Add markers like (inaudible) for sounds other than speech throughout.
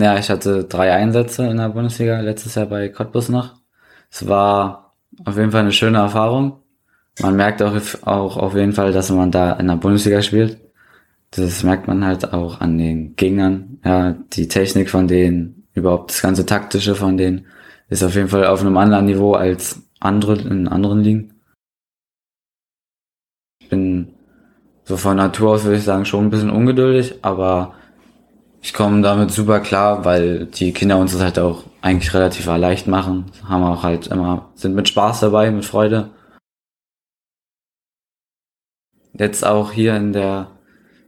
Ja, ich hatte drei Einsätze in der Bundesliga letztes Jahr bei Cottbus noch. Es war auf jeden Fall eine schöne Erfahrung. Man merkt auch, auch auf jeden Fall, dass man da in der Bundesliga spielt. Das merkt man halt auch an den Gegnern. Ja, die Technik von denen, überhaupt das ganze Taktische von denen ist auf jeden Fall auf einem anderen Niveau als andere in anderen Ligen. Ich bin so von Natur aus würde ich sagen schon ein bisschen ungeduldig, aber ich komme damit super klar, weil die Kinder uns das halt auch eigentlich relativ leicht machen. Haben auch halt immer, sind mit Spaß dabei, mit Freude. Jetzt auch hier in der,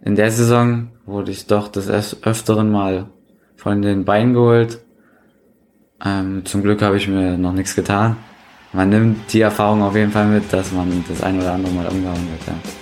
in der Saison wurde ich doch des Öfteren mal von den Beinen geholt. Ähm, zum Glück habe ich mir noch nichts getan. Man nimmt die Erfahrung auf jeden Fall mit, dass man das ein oder andere Mal umgehauen wird. Ja.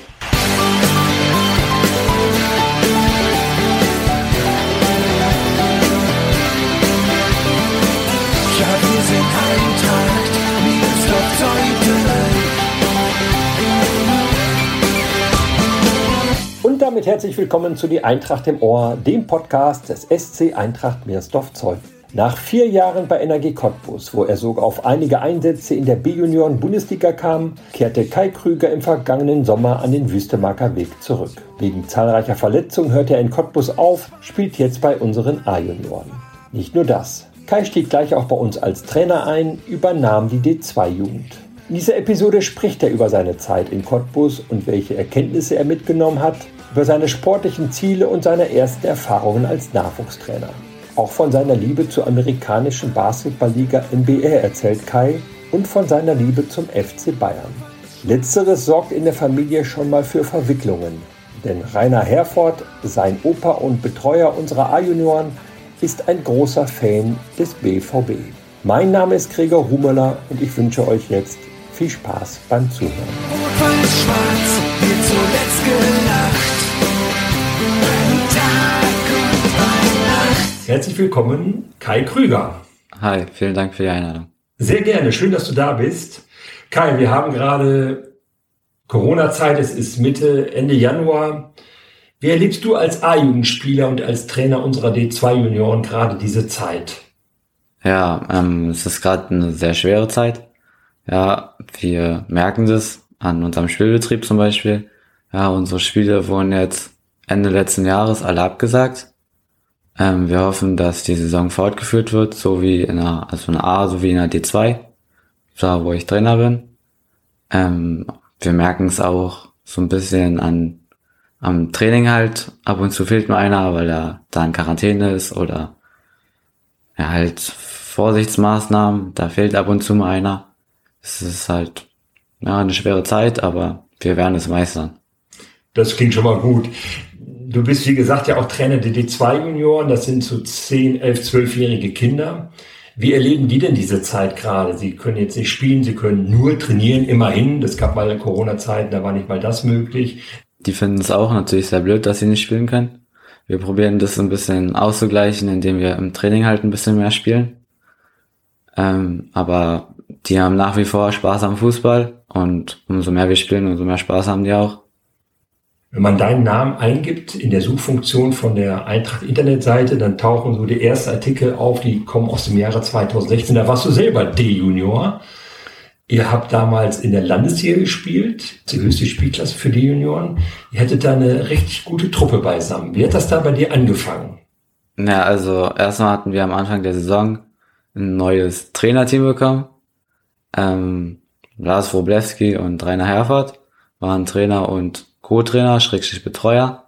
Herzlich willkommen zu Die Eintracht im Ohr, dem Podcast des SC Eintracht Meersdorf-Zeug. Nach vier Jahren bei Energie Cottbus, wo er sogar auf einige Einsätze in der B-Junioren-Bundesliga kam, kehrte Kai Krüger im vergangenen Sommer an den Wüstemarker Weg zurück. Wegen zahlreicher Verletzungen hörte er in Cottbus auf, spielt jetzt bei unseren A-Junioren. Nicht nur das. Kai stieg gleich auch bei uns als Trainer ein, übernahm die D2-Jugend. In dieser Episode spricht er über seine Zeit in Cottbus und welche Erkenntnisse er mitgenommen hat, über seine sportlichen Ziele und seine ersten Erfahrungen als Nachwuchstrainer. Auch von seiner Liebe zur amerikanischen Basketballliga NBA erzählt Kai und von seiner Liebe zum FC Bayern. Letzteres sorgt in der Familie schon mal für Verwicklungen, denn Rainer Herford, sein Opa und Betreuer unserer A-Junioren, ist ein großer Fan des BVB. Mein Name ist Gregor Humeler und ich wünsche euch jetzt viel Spaß beim Zuhören. Herzlich willkommen, Kai Krüger. Hi, vielen Dank für die Einladung. Sehr gerne, schön, dass du da bist. Kai, wir haben gerade Corona-Zeit, es ist Mitte, Ende Januar. Wie erlebst du als A-Jugendspieler und als Trainer unserer D2-Junioren gerade diese Zeit? Ja, ähm, es ist gerade eine sehr schwere Zeit. Ja, wir merken das an unserem Spielbetrieb zum Beispiel. Ja, unsere Spiele wurden jetzt Ende letzten Jahres alle abgesagt. Ähm, wir hoffen, dass die Saison fortgeführt wird, so wie in der, also in der A, so wie in der D2, da wo ich Trainer bin. Ähm, wir merken es auch so ein bisschen an am Training halt. Ab und zu fehlt mir einer, weil er da in Quarantäne ist oder ja halt Vorsichtsmaßnahmen, da fehlt ab und zu mal einer es ist halt ja, eine schwere Zeit, aber wir werden es meistern. Das klingt schon mal gut. Du bist, wie gesagt, ja auch Trainer der D2-Junioren. Das sind so 10, 11, 12-jährige Kinder. Wie erleben die denn diese Zeit gerade? Sie können jetzt nicht spielen, sie können nur trainieren, immerhin. Das gab mal in Corona-Zeiten, da war nicht mal das möglich. Die finden es auch natürlich sehr blöd, dass sie nicht spielen können. Wir probieren das ein bisschen auszugleichen, indem wir im Training halt ein bisschen mehr spielen. Ähm, aber die haben nach wie vor Spaß am Fußball und umso mehr wir spielen, umso mehr Spaß haben die auch. Wenn man deinen Namen eingibt in der Suchfunktion von der Eintracht Internetseite, dann tauchen so die ersten Artikel auf, die kommen aus dem Jahre 2016. Da warst du selber D-Junior. Ihr habt damals in der Landesliga gespielt, die höchste Spielklasse für die Junioren. Ihr hättet da eine richtig gute Truppe beisammen. Wie hat das da bei dir angefangen? Ja, also erstmal hatten wir am Anfang der Saison ein neues Trainerteam bekommen. Ähm, Lars Wroblewski und Rainer Herford waren Trainer und Co-Trainer, Schrägstrich Betreuer.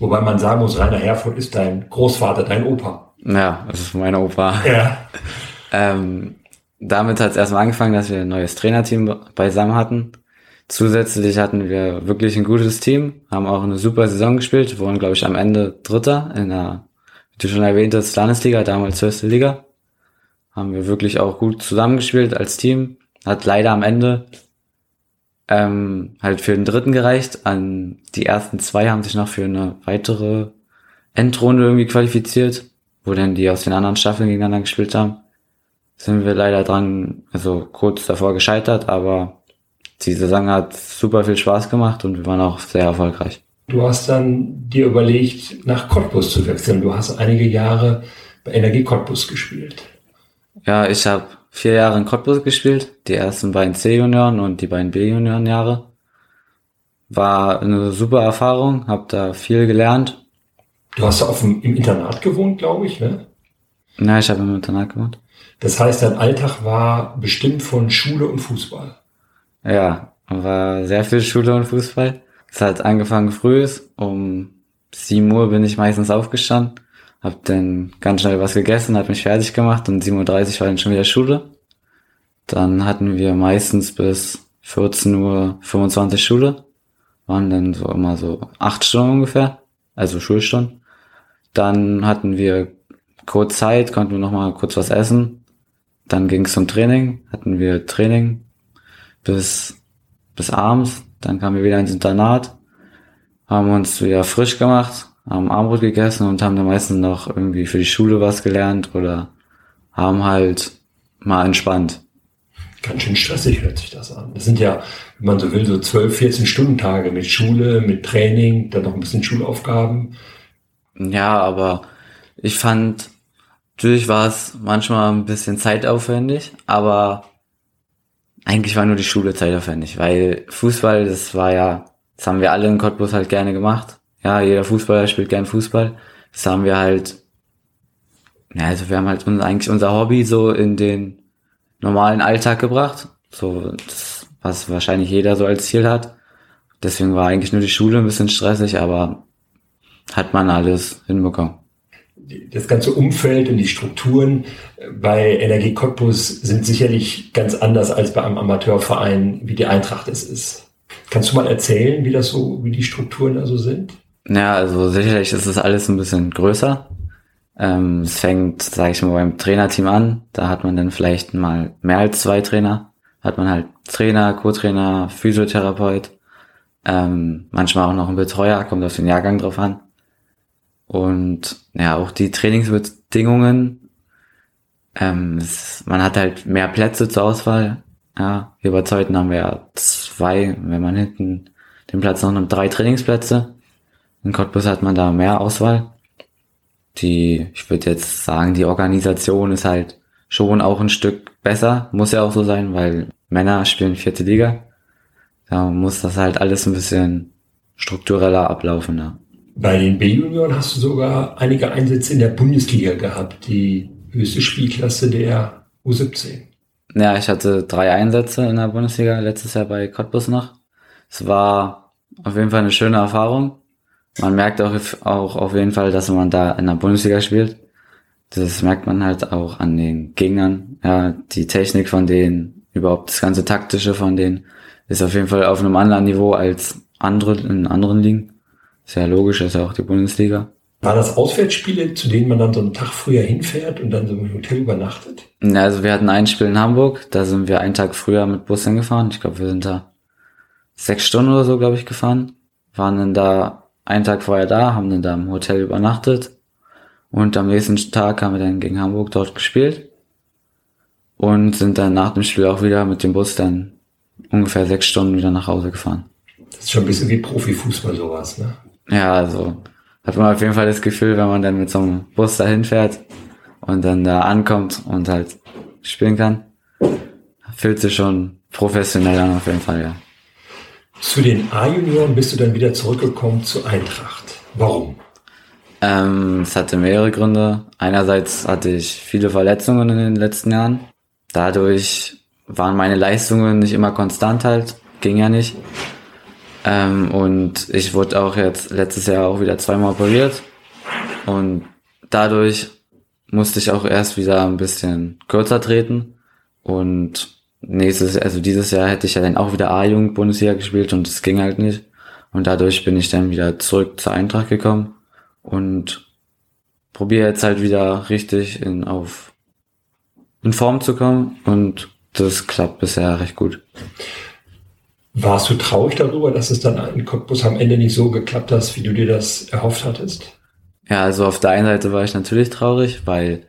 Wobei man sagen muss, Rainer Herford ist dein Großvater, dein Opa. Ja, das ist mein Opa. Ja. (laughs) ähm, damit hat es erstmal angefangen, dass wir ein neues Trainerteam beisammen hatten. Zusätzlich hatten wir wirklich ein gutes Team, haben auch eine super Saison gespielt, wurden, glaube ich, am Ende Dritter in der, wie du schon erwähnt hast, Landesliga, damals höchste Liga haben wir wirklich auch gut zusammengespielt als Team. Hat leider am Ende ähm, halt für den dritten gereicht. An die ersten zwei haben sich noch für eine weitere Endrunde irgendwie qualifiziert, wo dann die aus den anderen Staffeln gegeneinander gespielt haben. Sind wir leider dran, also kurz davor gescheitert, aber die Saison hat super viel Spaß gemacht und wir waren auch sehr erfolgreich. Du hast dann dir überlegt, nach Cottbus zu wechseln. Du hast einige Jahre bei Energie Cottbus gespielt. Ja, ich habe vier Jahre in Cottbus gespielt, die ersten beiden C-Junioren und die beiden B-Junioren-Jahre. War eine super Erfahrung, habe da viel gelernt. Du hast auf dem, im Internat gewohnt, glaube ich, ne? Ja, ich habe im Internat gewohnt. Das heißt, dein Alltag war bestimmt von Schule und Fußball. Ja, war sehr viel Schule und Fußball. Es hat angefangen früh, um 7 Uhr bin ich meistens aufgestanden, hab dann ganz schnell was gegessen, hab mich fertig gemacht und 7.30 Uhr war dann schon wieder Schule. Dann hatten wir meistens bis 14.25 Uhr Schule, waren dann so immer so acht Stunden ungefähr, also Schulstunden. Dann hatten wir kurz Zeit, konnten wir noch mal kurz was essen. Dann ging es zum Training, hatten wir Training bis, bis abends. Dann kamen wir wieder ins Internat, haben uns wieder frisch gemacht, haben Armbrot gegessen und haben dann meistens noch irgendwie für die Schule was gelernt oder haben halt mal entspannt. Ganz schön stressig hört sich das an. Das sind ja, wenn man so will, so 12, 14 Stunden Tage mit Schule, mit Training, dann noch ein bisschen Schulaufgaben. Ja, aber ich fand, natürlich war es manchmal ein bisschen zeitaufwendig, aber eigentlich war nur die Schule zeitaufwendig, weil Fußball, das war ja, das haben wir alle in Cottbus halt gerne gemacht. Ja, jeder Fußballer spielt gern Fußball. Das haben wir halt, ja, also wir haben halt uns, eigentlich unser Hobby so in den normalen Alltag gebracht. So, das, was wahrscheinlich jeder so als Ziel hat. Deswegen war eigentlich nur die Schule ein bisschen stressig, aber hat man alles hinbekommen das ganze Umfeld und die Strukturen bei Energie Cottbus sind sicherlich ganz anders als bei einem Amateurverein, wie die Eintracht es ist. Kannst du mal erzählen, wie das so, wie die Strukturen da so sind? Ja, also sicherlich ist es alles ein bisschen größer. Ähm, es fängt, sage ich mal, beim Trainerteam an. Da hat man dann vielleicht mal mehr als zwei Trainer. Hat man halt Trainer, Co-Trainer, Physiotherapeut, ähm, manchmal auch noch ein Betreuer, kommt auf den Jahrgang drauf an. Und ja, auch die Trainingsbedingungen. Ähm, es, man hat halt mehr Plätze zur Auswahl. Ja, hier bei Zeiten haben wir ja zwei, wenn man hinten den Platz noch nimmt, drei Trainingsplätze. In Cottbus hat man da mehr Auswahl. Die, ich würde jetzt sagen, die Organisation ist halt schon auch ein Stück besser. Muss ja auch so sein, weil Männer spielen vierte Liga. Da muss das halt alles ein bisschen struktureller ablaufen. Ja. Bei den B-Junioren hast du sogar einige Einsätze in der Bundesliga gehabt, die höchste Spielklasse der U17. Ja, ich hatte drei Einsätze in der Bundesliga letztes Jahr bei Cottbus noch. Es war auf jeden Fall eine schöne Erfahrung. Man merkt auch, auch auf jeden Fall, dass man da in der Bundesliga spielt. Das merkt man halt auch an den Gegnern. Ja, die Technik von denen, überhaupt das ganze taktische von denen ist auf jeden Fall auf einem anderen Niveau als andere in anderen Ligen. Sehr logisch, ist ja auch die Bundesliga. War das Auswärtsspiele, zu denen man dann so einen Tag früher hinfährt und dann so im Hotel übernachtet? Ja, also wir hatten ein Spiel in Hamburg, da sind wir einen Tag früher mit Bus hingefahren. Ich glaube, wir sind da sechs Stunden oder so, glaube ich, gefahren. Waren dann da einen Tag vorher da, haben dann da im Hotel übernachtet. Und am nächsten Tag haben wir dann gegen Hamburg dort gespielt. Und sind dann nach dem Spiel auch wieder mit dem Bus dann ungefähr sechs Stunden wieder nach Hause gefahren. Das ist schon ein bisschen wie Profifußball sowas, ne? Ja, also hat man auf jeden Fall das Gefühl, wenn man dann mit so einem Bus dahin fährt und dann da ankommt und halt spielen kann, fühlt sich schon professionell an auf jeden Fall, ja. Zu den A-Junioren bist du dann wieder zurückgekommen zu Eintracht. Warum? Ähm, es hatte mehrere Gründe. Einerseits hatte ich viele Verletzungen in den letzten Jahren. Dadurch waren meine Leistungen nicht immer konstant halt. Ging ja nicht. Ähm, und ich wurde auch jetzt letztes Jahr auch wieder zweimal operiert. Und dadurch musste ich auch erst wieder ein bisschen kürzer treten. Und nächstes, also dieses Jahr hätte ich ja dann auch wieder A-Jugend Bundesliga gespielt und es ging halt nicht. Und dadurch bin ich dann wieder zurück zur Eintracht gekommen und probiere jetzt halt wieder richtig in, auf, in Form zu kommen und das klappt bisher recht gut. Warst du traurig darüber, dass es dann in Cottbus am Ende nicht so geklappt hat, wie du dir das erhofft hattest? Ja, also auf der einen Seite war ich natürlich traurig, weil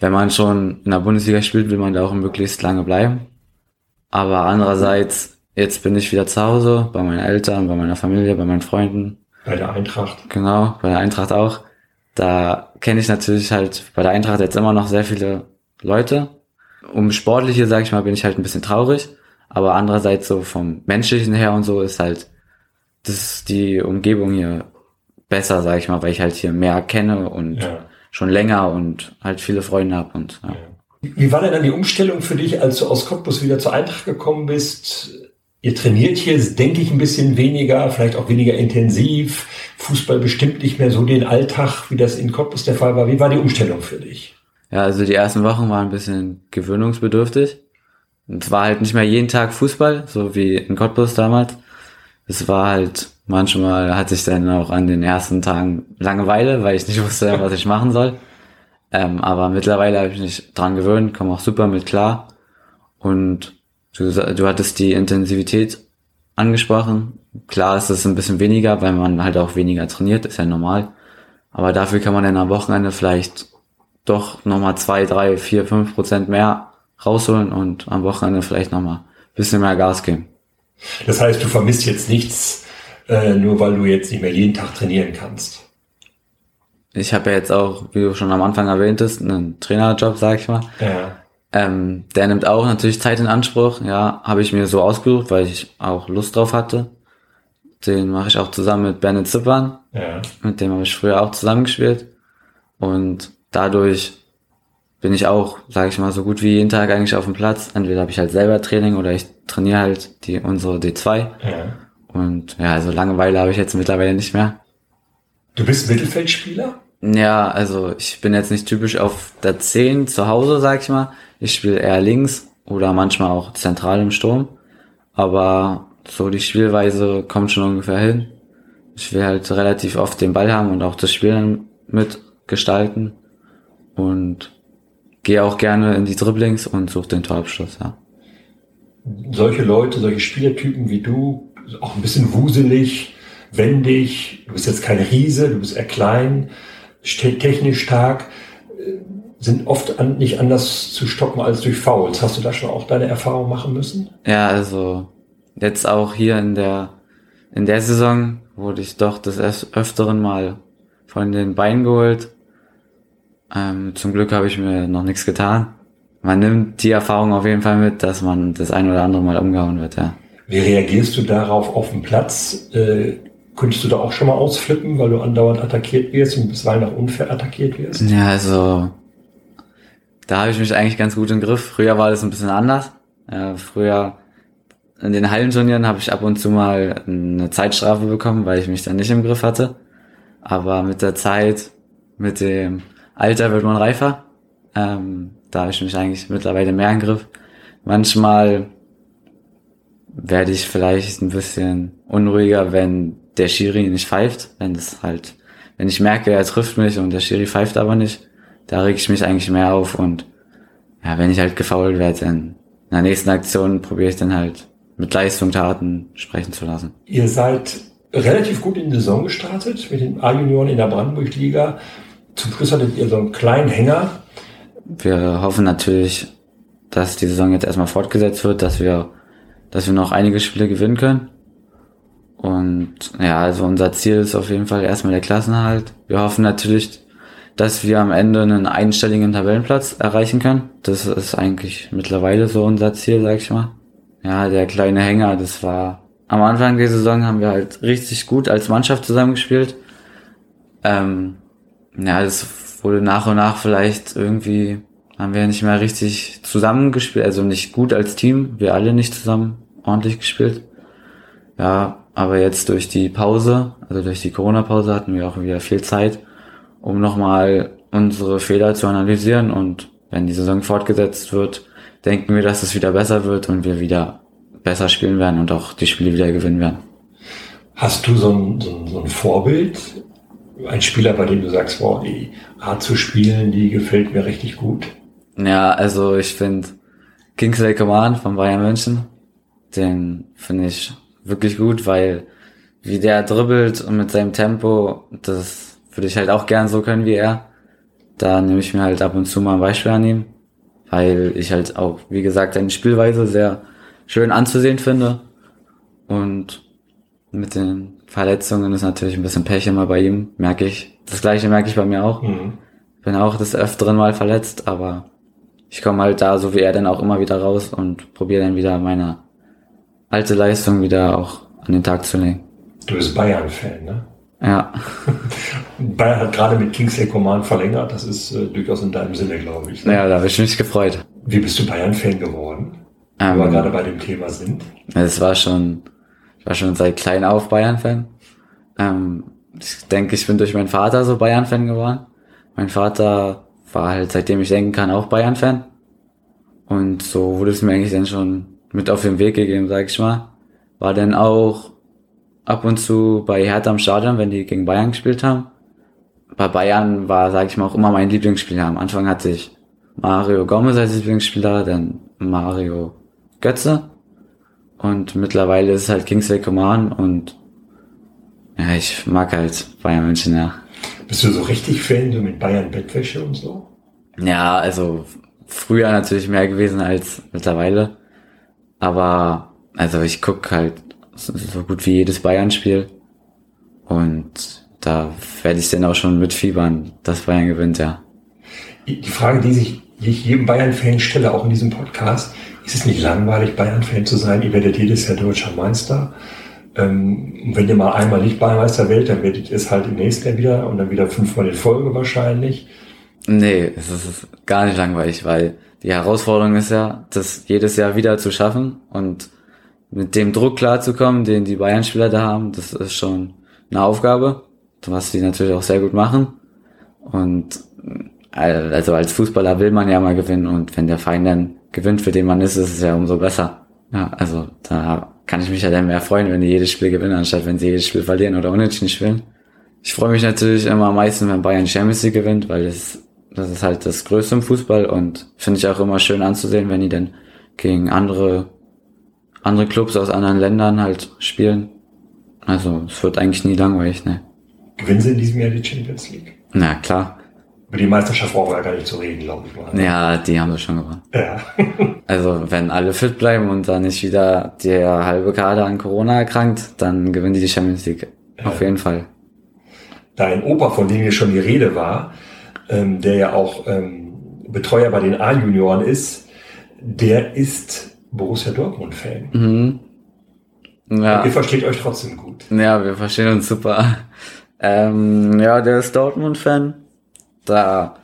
wenn man schon in der Bundesliga spielt, will man da auch möglichst lange bleiben. Aber andererseits, jetzt bin ich wieder zu Hause, bei meinen Eltern, bei meiner Familie, bei meinen Freunden. Bei der Eintracht. Genau, bei der Eintracht auch. Da kenne ich natürlich halt bei der Eintracht jetzt immer noch sehr viele Leute. Um Sportliche, sag ich mal, bin ich halt ein bisschen traurig. Aber andererseits so vom Menschlichen her und so ist halt das ist die Umgebung hier besser, sag ich mal, weil ich halt hier mehr kenne und ja. schon länger und halt viele Freunde habe und ja. Wie war denn dann die Umstellung für dich, als du aus Cottbus wieder zur Eintracht gekommen bist? Ihr trainiert hier, denke ich, ein bisschen weniger, vielleicht auch weniger intensiv. Fußball bestimmt nicht mehr so den Alltag, wie das in Cottbus der Fall war. Wie war die Umstellung für dich? Ja, also die ersten Wochen waren ein bisschen gewöhnungsbedürftig. Es war halt nicht mehr jeden Tag Fußball, so wie in Cottbus damals. Es war halt, manchmal hatte ich dann auch an den ersten Tagen Langeweile, weil ich nicht (laughs) wusste, was ich machen soll. Ähm, aber mittlerweile habe ich mich dran gewöhnt, komme auch super mit klar. Und Du, du hattest die Intensivität angesprochen. Klar ist es ein bisschen weniger, weil man halt auch weniger trainiert, ist ja normal. Aber dafür kann man dann am Wochenende vielleicht doch nochmal zwei, drei, vier, fünf Prozent mehr rausholen und am Wochenende vielleicht nochmal ein bisschen mehr Gas geben. Das heißt, du vermisst jetzt nichts, äh, nur weil du jetzt nicht mehr jeden Tag trainieren kannst. Ich habe ja jetzt auch, wie du schon am Anfang erwähntest, einen Trainerjob, sag ich mal. Ja. Ähm, der nimmt auch natürlich Zeit in Anspruch. Ja, habe ich mir so ausgesucht, weil ich auch Lust drauf hatte. Den mache ich auch zusammen mit Bennett Zippern. Ja. Mit dem habe ich früher auch zusammengespielt. Und dadurch bin ich auch, sage ich mal, so gut wie jeden Tag eigentlich auf dem Platz. Entweder habe ich halt selber Training oder ich trainiere halt die unsere D2. Ja. Und ja, also Langeweile habe ich jetzt mittlerweile nicht mehr. Du bist Mittelfeldspieler? Ja, also ich bin jetzt nicht typisch auf der 10 zu Hause, sag ich mal. Ich spiele eher links oder manchmal auch zentral im Sturm. Aber so die Spielweise kommt schon ungefähr hin. Ich will halt relativ oft den Ball haben und auch das Spiel mitgestalten. Und gehe auch gerne in die Dribblings und suche den Torabschluss, ja. Solche Leute, solche Spielertypen wie du, auch ein bisschen wuselig, wendig, du bist jetzt kein Riese, du bist eher klein, technisch stark sind oft an, nicht anders zu stoppen als durch Fouls. Hast du da schon auch deine Erfahrung machen müssen? Ja, also jetzt auch hier in der in der Saison wurde ich doch des öfteren mal von den Beinen geholt. Ähm, zum Glück habe ich mir noch nichts getan. Man nimmt die Erfahrung auf jeden Fall mit, dass man das ein oder andere Mal umgehauen wird, ja. Wie reagierst du darauf auf dem Platz? Äh, könntest du da auch schon mal ausflippen, weil du andauernd attackiert wirst und bisweilen auch unfair attackiert wirst? Ja, also da habe ich mich eigentlich ganz gut im Griff. Früher war das ein bisschen anders. Äh, früher in den Hallenturnieren habe ich ab und zu mal eine Zeitstrafe bekommen, weil ich mich dann nicht im Griff hatte. Aber mit der Zeit, mit dem Alter wird man reifer. Ähm, da habe ich mich eigentlich mittlerweile mehr im Griff. Manchmal werde ich vielleicht ein bisschen unruhiger, wenn der Schiri nicht pfeift, wenn es halt, wenn ich merke, er trifft mich und der Schiri pfeift aber nicht da reg ich mich eigentlich mehr auf und ja, wenn ich halt gefault werde, dann in der nächsten Aktion probiere ich dann halt mit Leistung, Taten sprechen zu lassen. Ihr seid relativ gut in die Saison gestartet mit den A-Junioren in der Brandenburg-Liga. Zum Schluss hattet ihr so einen kleinen Hänger. Wir hoffen natürlich, dass die Saison jetzt erstmal fortgesetzt wird, dass wir, dass wir noch einige Spiele gewinnen können. Und ja, also unser Ziel ist auf jeden Fall erstmal der Klassenerhalt. Wir hoffen natürlich, dass wir am Ende einen einstelligen Tabellenplatz erreichen können. Das ist eigentlich mittlerweile so unser Ziel, sag ich mal. Ja, der kleine Hänger, das war am Anfang der Saison haben wir halt richtig gut als Mannschaft zusammengespielt. Ähm, ja, das wurde nach und nach vielleicht irgendwie haben wir nicht mehr richtig zusammengespielt, also nicht gut als Team, wir alle nicht zusammen ordentlich gespielt. Ja, aber jetzt durch die Pause, also durch die Corona-Pause hatten wir auch wieder viel Zeit um nochmal unsere Fehler zu analysieren und wenn die Saison fortgesetzt wird, denken wir, dass es wieder besser wird und wir wieder besser spielen werden und auch die Spiele wieder gewinnen werden. Hast du so ein, so ein, so ein Vorbild, ein Spieler, bei dem du sagst, wow, die Art zu spielen, die gefällt mir richtig gut? Ja, also ich finde Kingsley Coman von Bayern München, den finde ich wirklich gut, weil wie der dribbelt und mit seinem Tempo, das würde ich halt auch gern so können wie er. Da nehme ich mir halt ab und zu mal ein Beispiel an ihm, weil ich halt auch, wie gesagt, seine Spielweise sehr schön anzusehen finde. Und mit den Verletzungen ist natürlich ein bisschen Pech immer bei ihm, merke ich. Das gleiche merke ich bei mir auch. Mhm. Bin auch des Öfteren mal verletzt, aber ich komme halt da, so wie er, dann auch immer wieder raus und probiere dann wieder meine alte Leistung wieder auch an den Tag zu legen. Du bist Bayern-Fan, ne? Ja. (laughs) Bayern hat gerade mit Kingsley Coman verlängert. Das ist äh, durchaus in deinem Sinne, glaube ich. Ne? Ja, da habe ich mich gefreut. Wie bist du Bayern-Fan geworden? Ähm, Wo wir gerade bei dem Thema sind. Es war schon, ich war schon seit klein auf Bayern-Fan. Ähm, ich denke, ich bin durch meinen Vater so Bayern-Fan geworden. Mein Vater war halt, seitdem ich denken kann, auch Bayern-Fan. Und so wurde es mir eigentlich dann schon mit auf den Weg gegeben, sag ich mal. War dann auch ab und zu bei Hertha am Stadion, wenn die gegen Bayern gespielt haben. Bei Bayern war, sag ich mal, auch immer mein Lieblingsspieler. Am Anfang hatte ich Mario Gomez als Lieblingsspieler, dann Mario Götze. Und mittlerweile ist es halt Kingsley Coman und ja, ich mag halt Bayern München, ja. Bist du so richtig Fan, so mit Bayern Bettwäsche und so? Ja, also früher natürlich mehr gewesen als mittlerweile. Aber also ich guck halt so gut wie jedes Bayern-Spiel. Und da werde ich dann auch schon mitfiebern, dass Bayern gewinnt, ja. Die Frage, die sich ich jedem Bayern-Fan stelle, auch in diesem Podcast, ist es nicht langweilig, Bayern-Fan zu sein? Ihr werdet jedes Jahr deutscher Meister. Ähm, wenn ihr mal einmal nicht Bayernmeister werdet, dann werdet ihr es halt im nächsten Jahr wieder und dann wieder fünfmal in Folge wahrscheinlich. Nee, es ist gar nicht langweilig, weil die Herausforderung ist ja, das jedes Jahr wieder zu schaffen und mit dem Druck klarzukommen, den die Bayern-Spieler da haben, das ist schon eine Aufgabe, was die natürlich auch sehr gut machen. Und also als Fußballer will man ja mal gewinnen und wenn der Verein dann gewinnt, für den man ist, ist es ja umso besser. Ja, also da kann ich mich ja dann mehr freuen, wenn die jedes Spiel gewinnen, anstatt wenn sie jedes Spiel verlieren oder unentschieden spielen. Ich freue mich natürlich immer am meisten, wenn Bayern Champions League gewinnt, weil das, das ist halt das Größte im Fußball und finde ich auch immer schön anzusehen, wenn die dann gegen andere andere Clubs aus anderen Ländern halt spielen. Also es wird eigentlich nie langweilig, ne? Gewinnen sie in diesem Jahr die Champions League? Na klar. Über die Meisterschaft brauchen wir ja gar nicht zu reden, glaube ich mal. Ja, die haben sie schon gewonnen. Ja. (laughs) also wenn alle fit bleiben und dann nicht wieder der halbe Kader an Corona erkrankt, dann gewinnen die die Champions League. Ja. Auf jeden Fall. Dein Opa, von dem hier schon die Rede war, ähm, der ja auch ähm, Betreuer bei den A-Junioren ist, der ist Borussia Dortmund-Fan. Mhm. Ja. ihr versteht euch trotzdem gut. Ja, wir verstehen uns super. Ähm, ja, der ist Dortmund-Fan. Da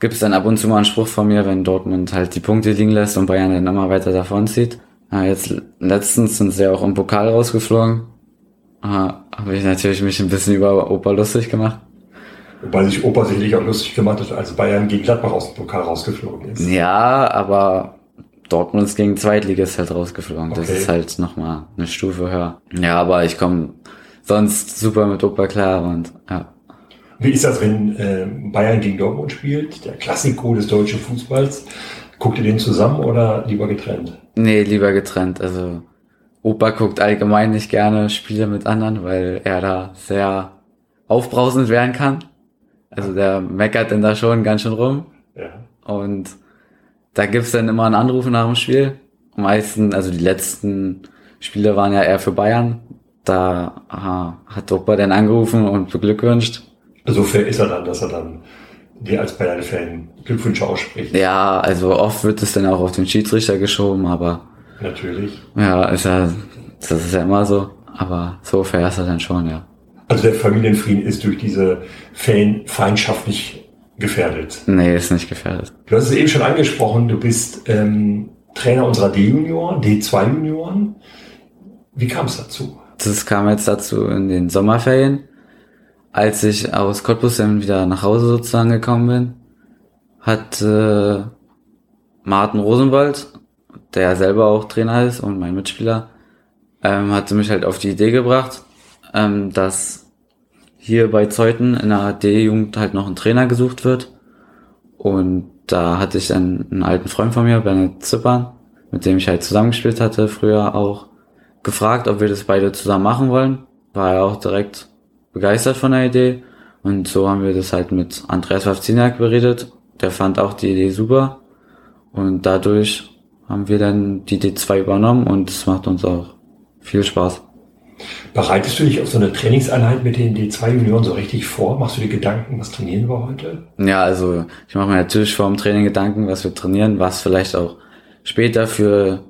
gibt es dann ab und zu mal einen Spruch von mir, wenn Dortmund halt die Punkte liegen lässt und Bayern dann immer weiter davon zieht. Ja, jetzt letztens sind sie auch im Pokal rausgeflogen. Ah, Habe ich natürlich mich ein bisschen über Opa lustig gemacht. Wobei sich Opa sicherlich auch lustig gemacht hat, als Bayern gegen Gladbach aus dem Pokal rausgeflogen ist. Ja, aber Dortmund ist gegen Zweitligist halt rausgeflogen. Okay. Das ist halt nochmal eine Stufe höher. Ja, aber ich komme sonst super mit Opa klar und ja. Wie ist das, wenn äh, Bayern gegen Dortmund spielt? Der Klassiko des deutschen Fußballs. Guckt ihr den zusammen oder lieber getrennt? Nee, lieber getrennt. Also Opa guckt allgemein nicht gerne Spiele mit anderen, weil er da sehr aufbrausend werden kann. Also der meckert denn da schon ganz schön rum. Ja. Und da gibt's dann immer einen Anruf nach dem Spiel. Am meisten, also die letzten Spiele waren ja eher für Bayern. Da aha, hat Opa dann angerufen und beglückwünscht. So fair ist er dann, dass er dann dir als Bayern-Fan Glückwünsche ausspricht. Ja, also oft wird es dann auch auf den Schiedsrichter geschoben, aber. Natürlich. Ja, ist ja, das ist ja immer so. Aber so fair ist er dann schon, ja. Also der Familienfrieden ist durch diese Fan-Feindschaft nicht gefährdet. Nee, ist nicht gefährdet. Du hast es eben schon angesprochen, du bist ähm, Trainer unserer D-Junioren, D2-Junioren. Wie kam es dazu? Das kam jetzt dazu in den Sommerferien, als ich aus Cottbus dann wieder nach Hause sozusagen gekommen bin, hat äh, Martin Rosenwald, der ja selber auch Trainer ist und mein Mitspieler, ähm, hatte mich halt auf die Idee gebracht, ähm, dass hier bei Zeuthen in der D-Jugend halt noch ein Trainer gesucht wird. Und da hatte ich dann einen alten Freund von mir, Bernhard Zippern, mit dem ich halt zusammengespielt hatte, früher auch gefragt, ob wir das beide zusammen machen wollen. War er auch direkt begeistert von der Idee. Und so haben wir das halt mit Andreas Wawziniak beredet. Der fand auch die Idee super. Und dadurch haben wir dann die D2 übernommen und es macht uns auch viel Spaß. Bereitest du dich auf so eine Trainingseinheit mit den D2-Junioren so richtig vor? Machst du dir Gedanken, was trainieren wir heute? Ja, also ich mache mir natürlich vor dem Training Gedanken, was wir trainieren, was vielleicht auch später für,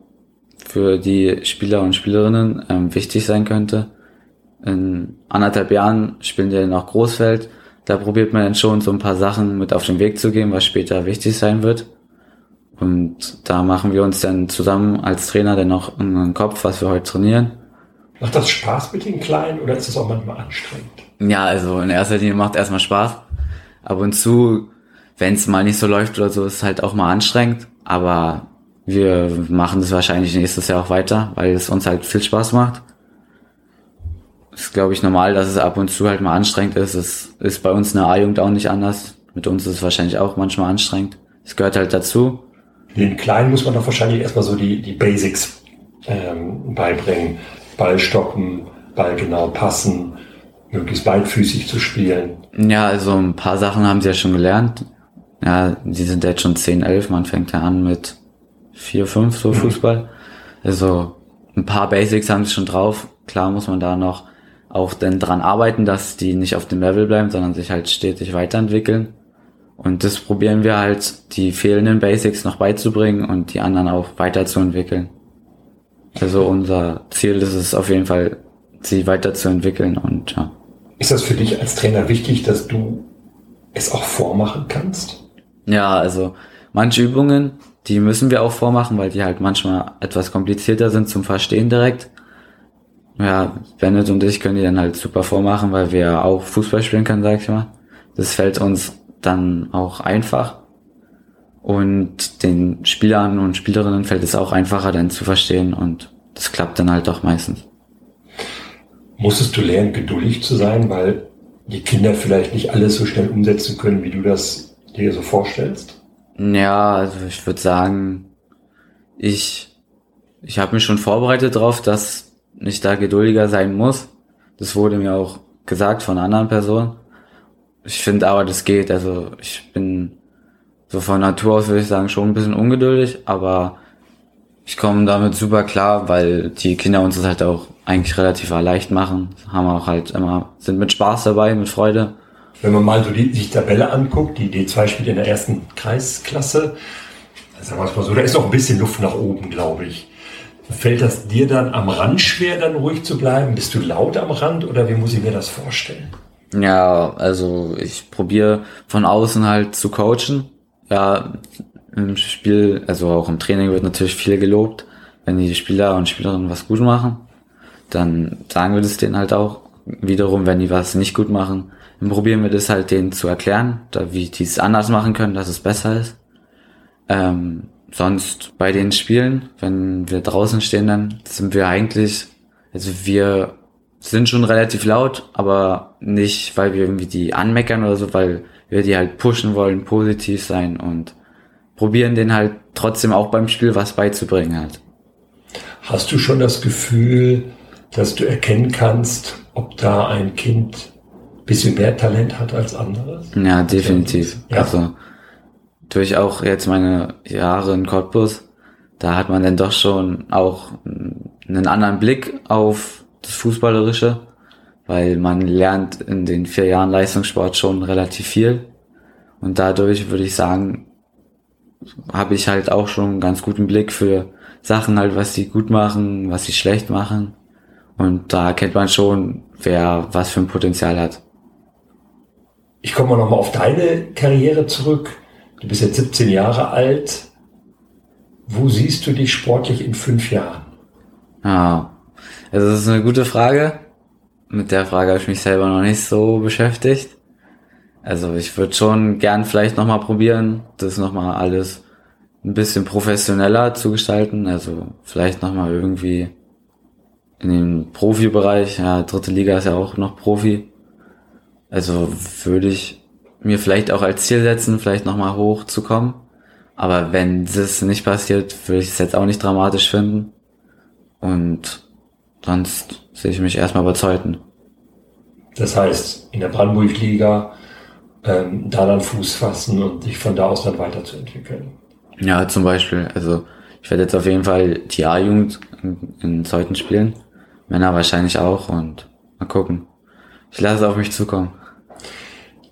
für die Spieler und Spielerinnen ähm, wichtig sein könnte. In anderthalb Jahren spielen dann auch Großfeld. Da probiert man dann schon so ein paar Sachen mit auf den Weg zu geben, was später wichtig sein wird. Und da machen wir uns dann zusammen als Trainer dann noch einen Kopf, was wir heute trainieren Macht das Spaß mit den Kleinen oder ist das auch manchmal anstrengend? Ja, also in erster Linie macht erstmal Spaß. Ab und zu, wenn es mal nicht so läuft oder so, ist es halt auch mal anstrengend. Aber wir machen das wahrscheinlich nächstes Jahr auch weiter, weil es uns halt viel Spaß macht. Ist, glaube ich, normal, dass es ab und zu halt mal anstrengend ist. Es ist bei uns in der A-Jugend auch nicht anders. Mit uns ist es wahrscheinlich auch manchmal anstrengend. Es gehört halt dazu. Den Kleinen muss man doch wahrscheinlich erstmal so die, die Basics ähm, beibringen. Ball stoppen, Ball genau passen, möglichst beidfüßig zu spielen. Ja, also ein paar Sachen haben sie ja schon gelernt. Ja, die sind jetzt schon 10, 11, man fängt ja an mit 4, 5 so mhm. Fußball. Also ein paar Basics haben sie schon drauf. Klar muss man da noch auch dann dran arbeiten, dass die nicht auf dem Level bleiben, sondern sich halt stetig weiterentwickeln. Und das probieren wir halt, die fehlenden Basics noch beizubringen und die anderen auch weiterzuentwickeln. Also unser Ziel ist es auf jeden Fall, sie weiterzuentwickeln und ja. Ist das für dich als Trainer wichtig, dass du es auch vormachen kannst? Ja, also manche Übungen, die müssen wir auch vormachen, weil die halt manchmal etwas komplizierter sind zum Verstehen direkt. Ja, Bennett und ich können die dann halt super vormachen, weil wir auch Fußball spielen können, sag ich mal. Das fällt uns dann auch einfach. Und den Spielern und Spielerinnen fällt es auch einfacher dann zu verstehen und das klappt dann halt auch meistens. Musstest du lernen, geduldig zu sein, weil die Kinder vielleicht nicht alles so schnell umsetzen können, wie du das dir so vorstellst? Ja, also ich würde sagen, ich, ich habe mich schon vorbereitet darauf, dass ich da geduldiger sein muss. Das wurde mir auch gesagt von anderen Personen. Ich finde aber, das geht. Also ich bin so von Natur aus würde ich sagen schon ein bisschen ungeduldig, aber ich komme damit super klar, weil die Kinder uns das halt auch eigentlich relativ leicht machen. Haben auch halt immer, sind mit Spaß dabei, mit Freude. Wenn man mal so die, die Tabelle anguckt, die D2 spielt in der ersten Kreisklasse, sagen wir es mal so, da ist noch ein bisschen Luft nach oben, glaube ich. Fällt das dir dann am Rand schwer, dann ruhig zu bleiben? Bist du laut am Rand oder wie muss ich mir das vorstellen? Ja, also ich probiere von außen halt zu coachen ja, im Spiel, also auch im Training wird natürlich viel gelobt. Wenn die Spieler und Spielerinnen was gut machen, dann sagen wir das denen halt auch. Wiederum, wenn die was nicht gut machen, dann probieren wir das halt denen zu erklären, da, wie die es anders machen können, dass es besser ist. Ähm, sonst bei den Spielen, wenn wir draußen stehen, dann sind wir eigentlich, also wir sind schon relativ laut, aber nicht, weil wir irgendwie die anmeckern oder so, weil wir die halt pushen wollen, positiv sein und probieren den halt trotzdem auch beim Spiel was beizubringen halt. Hast du schon das Gefühl, dass du erkennen kannst, ob da ein Kind bisschen mehr Talent hat als anderes? Ja, definitiv. Ja. Also durch auch jetzt meine Jahre in Cottbus, da hat man dann doch schon auch einen anderen Blick auf das Fußballerische weil man lernt in den vier Jahren Leistungssport schon relativ viel. Und dadurch würde ich sagen, habe ich halt auch schon einen ganz guten Blick für Sachen halt, was sie gut machen, was sie schlecht machen. Und da kennt man schon, wer was für ein Potenzial hat. Ich komme mal nochmal auf deine Karriere zurück. Du bist jetzt 17 Jahre alt. Wo siehst du dich sportlich in fünf Jahren? Ja, also das ist eine gute Frage mit der Frage habe ich mich selber noch nicht so beschäftigt. Also ich würde schon gern vielleicht nochmal probieren, das nochmal alles ein bisschen professioneller zu gestalten. Also vielleicht nochmal irgendwie in den Profibereich. Ja, dritte Liga ist ja auch noch Profi. Also würde ich mir vielleicht auch als Ziel setzen, vielleicht nochmal hochzukommen. Aber wenn das nicht passiert, würde ich es jetzt auch nicht dramatisch finden. Und sonst sehe ich mich erstmal bei Zeiten. Das heißt, in der Brandenburg-Liga ähm, da dann Fuß fassen und sich von da aus dann weiterzuentwickeln. Ja, zum Beispiel. Also ich werde jetzt auf jeden Fall die A-Jugend in, in Zeuthen spielen Männer wahrscheinlich auch und mal gucken. Ich lasse es auf mich zukommen.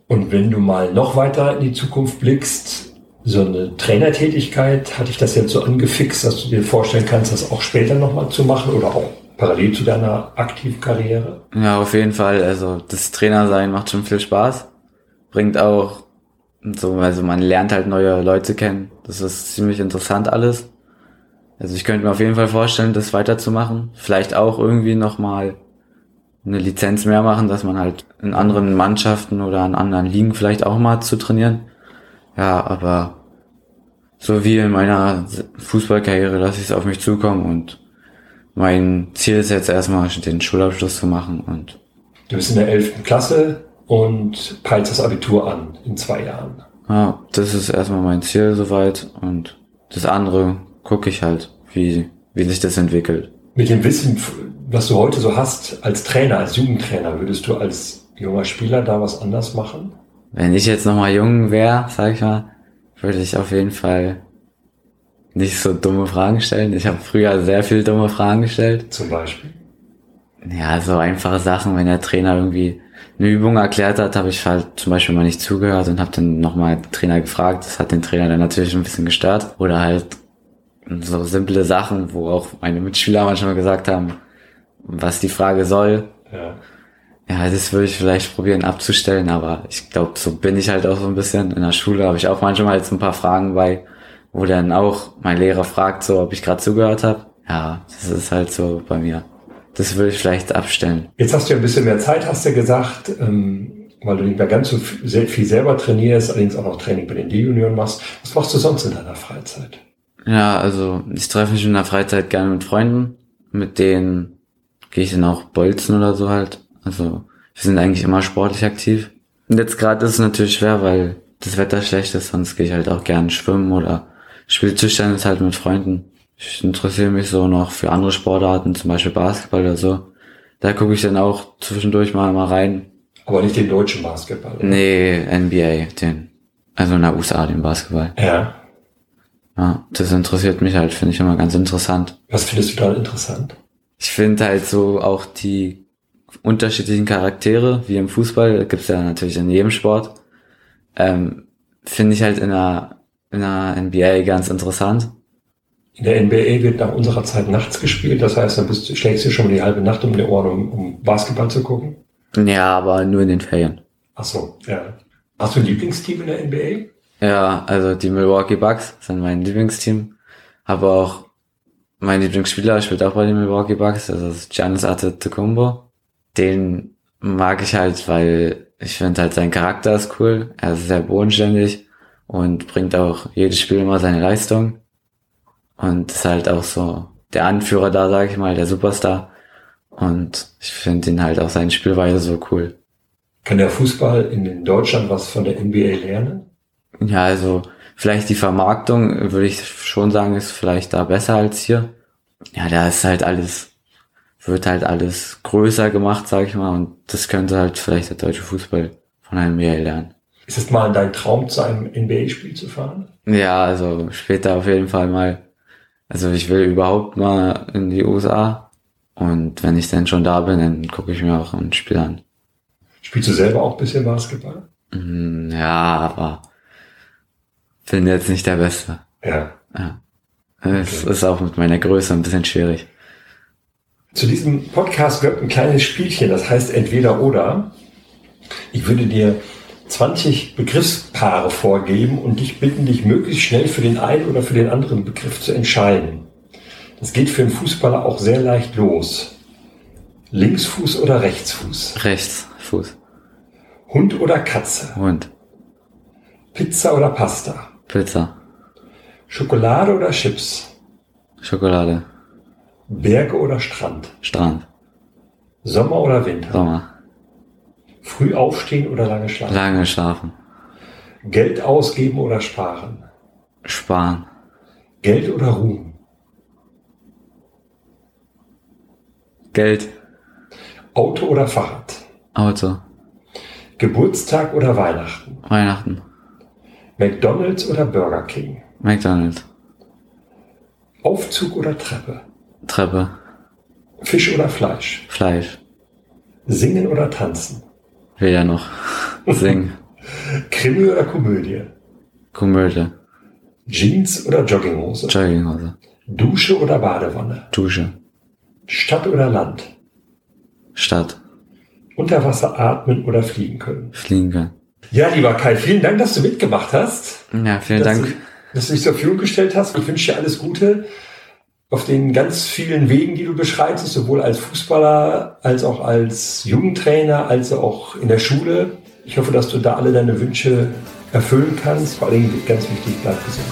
Und wenn du mal noch weiter in die Zukunft blickst, so eine Trainertätigkeit, hatte ich das jetzt so angefixt, dass du dir vorstellen kannst, das auch später nochmal zu machen oder auch parallel zu deiner aktiven Karriere? Ja, auf jeden Fall. Also das Trainersein macht schon viel Spaß. Bringt auch so, also man lernt halt neue Leute kennen. Das ist ziemlich interessant alles. Also ich könnte mir auf jeden Fall vorstellen, das weiterzumachen. Vielleicht auch irgendwie nochmal eine Lizenz mehr machen, dass man halt in anderen Mannschaften oder an anderen Ligen vielleicht auch mal zu trainieren. Ja, aber so wie in meiner Fußballkarriere lasse ich es auf mich zukommen und mein Ziel ist jetzt erstmal den Schulabschluss zu machen und. Du bist in der 11. Klasse und peilst das Abitur an in zwei Jahren. Ja, das ist erstmal mein Ziel soweit und das andere gucke ich halt, wie, wie sich das entwickelt. Mit dem Wissen, was du heute so hast als Trainer, als Jugendtrainer, würdest du als junger Spieler da was anders machen? Wenn ich jetzt nochmal jung wäre, sag ich mal, würde ich auf jeden Fall nicht so dumme Fragen stellen. Ich habe früher sehr viel dumme Fragen gestellt. Zum Beispiel? Ja, so einfache Sachen, wenn der Trainer irgendwie eine Übung erklärt hat, habe ich halt zum Beispiel mal nicht zugehört und habe dann nochmal den Trainer gefragt. Das hat den Trainer dann natürlich ein bisschen gestört. Oder halt so simple Sachen, wo auch meine Mitschüler manchmal gesagt haben, was die Frage soll. Ja. Ja, das würde ich vielleicht probieren abzustellen, aber ich glaube, so bin ich halt auch so ein bisschen. In der Schule habe ich auch manchmal jetzt ein paar Fragen bei, wo dann auch mein Lehrer fragt, so ob ich gerade zugehört habe. Ja, das ist halt so bei mir. Das würde ich vielleicht abstellen. Jetzt hast du ja ein bisschen mehr Zeit, hast du gesagt, ähm, weil du nicht mehr ganz so viel selber trainierst, allerdings auch noch Training bei den D-Junioren machst. Was machst du sonst in deiner Freizeit? Ja, also ich treffe mich in der Freizeit gerne mit Freunden, mit denen gehe ich dann auch bolzen oder so halt. Also wir sind eigentlich immer sportlich aktiv. Und jetzt gerade ist es natürlich schwer, weil das Wetter schlecht ist, sonst gehe ich halt auch gerne schwimmen oder spiele Tischtennis halt mit Freunden. Ich interessiere mich so noch für andere Sportarten, zum Beispiel Basketball oder so. Da gucke ich dann auch zwischendurch mal, mal rein. Aber nicht den deutschen Basketball? Oder? Nee, NBA, den. Also in der USA, den Basketball. Ja. Ja, das interessiert mich halt, finde ich immer ganz interessant. Was findest du da interessant? Ich finde halt so auch die unterschiedlichen Charaktere, wie im Fußball, gibt's ja natürlich in jedem Sport, ähm, finde ich halt in der, in der NBA ganz interessant. In der NBA wird nach unserer Zeit nachts gespielt, das heißt, dann bist, schlägst du schon die halbe Nacht um die Ohren, um, um Basketball zu gucken? Ja, aber nur in den Ferien. Ach so, ja. Hast du ein Lieblingsteam in der NBA? Ja, also die Milwaukee Bucks sind mein Lieblingsteam. Aber auch mein Lieblingsspieler spielt auch bei den Milwaukee Bucks, also das ist Giannis Antetokounmpo. Den mag ich halt, weil ich finde halt sein Charakter ist cool. Er ist sehr bodenständig und bringt auch jedes Spiel immer seine Leistung. Und ist halt auch so der Anführer da, sag ich mal, der Superstar. Und ich finde ihn halt auch seine Spielweise so cool. Kann der Fußball in Deutschland was von der NBA lernen? Ja, also vielleicht die Vermarktung, würde ich schon sagen, ist vielleicht da besser als hier. Ja, da ist halt alles, wird halt alles größer gemacht, sag ich mal, und das könnte halt vielleicht der deutsche Fußball von einem mehr lernen. Ist es mal dein Traum, zu einem NBA-Spiel zu fahren? Ja, also später auf jeden Fall mal. Also ich will überhaupt mal in die USA. Und wenn ich dann schon da bin, dann gucke ich mir auch ein Spiel an. Spielst du selber auch ein bisschen Basketball? Mm, ja, aber bin jetzt nicht der Beste. Ja. ja. Es okay. ist auch mit meiner Größe ein bisschen schwierig. Zu diesem Podcast gehört ein kleines Spielchen, das heißt entweder oder. Ich würde dir 20 Begriffspaare vorgeben und dich bitten, dich möglichst schnell für den einen oder für den anderen Begriff zu entscheiden. Das geht für einen Fußballer auch sehr leicht los. Linksfuß oder Rechtsfuß? Rechtsfuß. Hund oder Katze? Hund. Pizza oder Pasta? Pizza. Schokolade oder Chips? Schokolade. Berge oder Strand? Strand. Sommer oder Winter? Sommer. Früh aufstehen oder lange schlafen? Lange schlafen. Geld ausgeben oder sparen? Sparen. Geld oder Ruhm? Geld. Auto oder Fahrrad? Auto. Geburtstag oder Weihnachten? Weihnachten. McDonald's oder Burger King? McDonald's. Aufzug oder Treppe? Treppe. Fisch oder Fleisch? Fleisch. Singen oder tanzen? Weder noch. (laughs) Singen. Krimi oder Komödie? Komödie. Jeans oder Jogginghose? Jogginghose. Dusche oder Badewanne? Dusche. Stadt oder Land? Stadt. Unter Wasser atmen oder fliegen können? Fliegen können. Ja, lieber Kai, vielen Dank, dass du mitgemacht hast. Ja, vielen Dank. Du, dass du dich zur Verfügung gestellt hast. Ich wünsche dir alles Gute auf den ganz vielen Wegen, die du beschreitest, sowohl als Fußballer, als auch als Jugendtrainer, als auch in der Schule. Ich hoffe, dass du da alle deine Wünsche erfüllen kannst. Vor allem ganz wichtig, bleib gesund.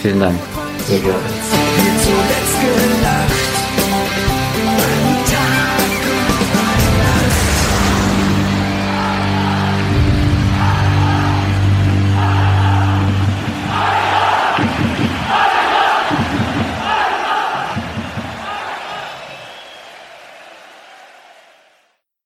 Vielen Dank. Sehr gerne.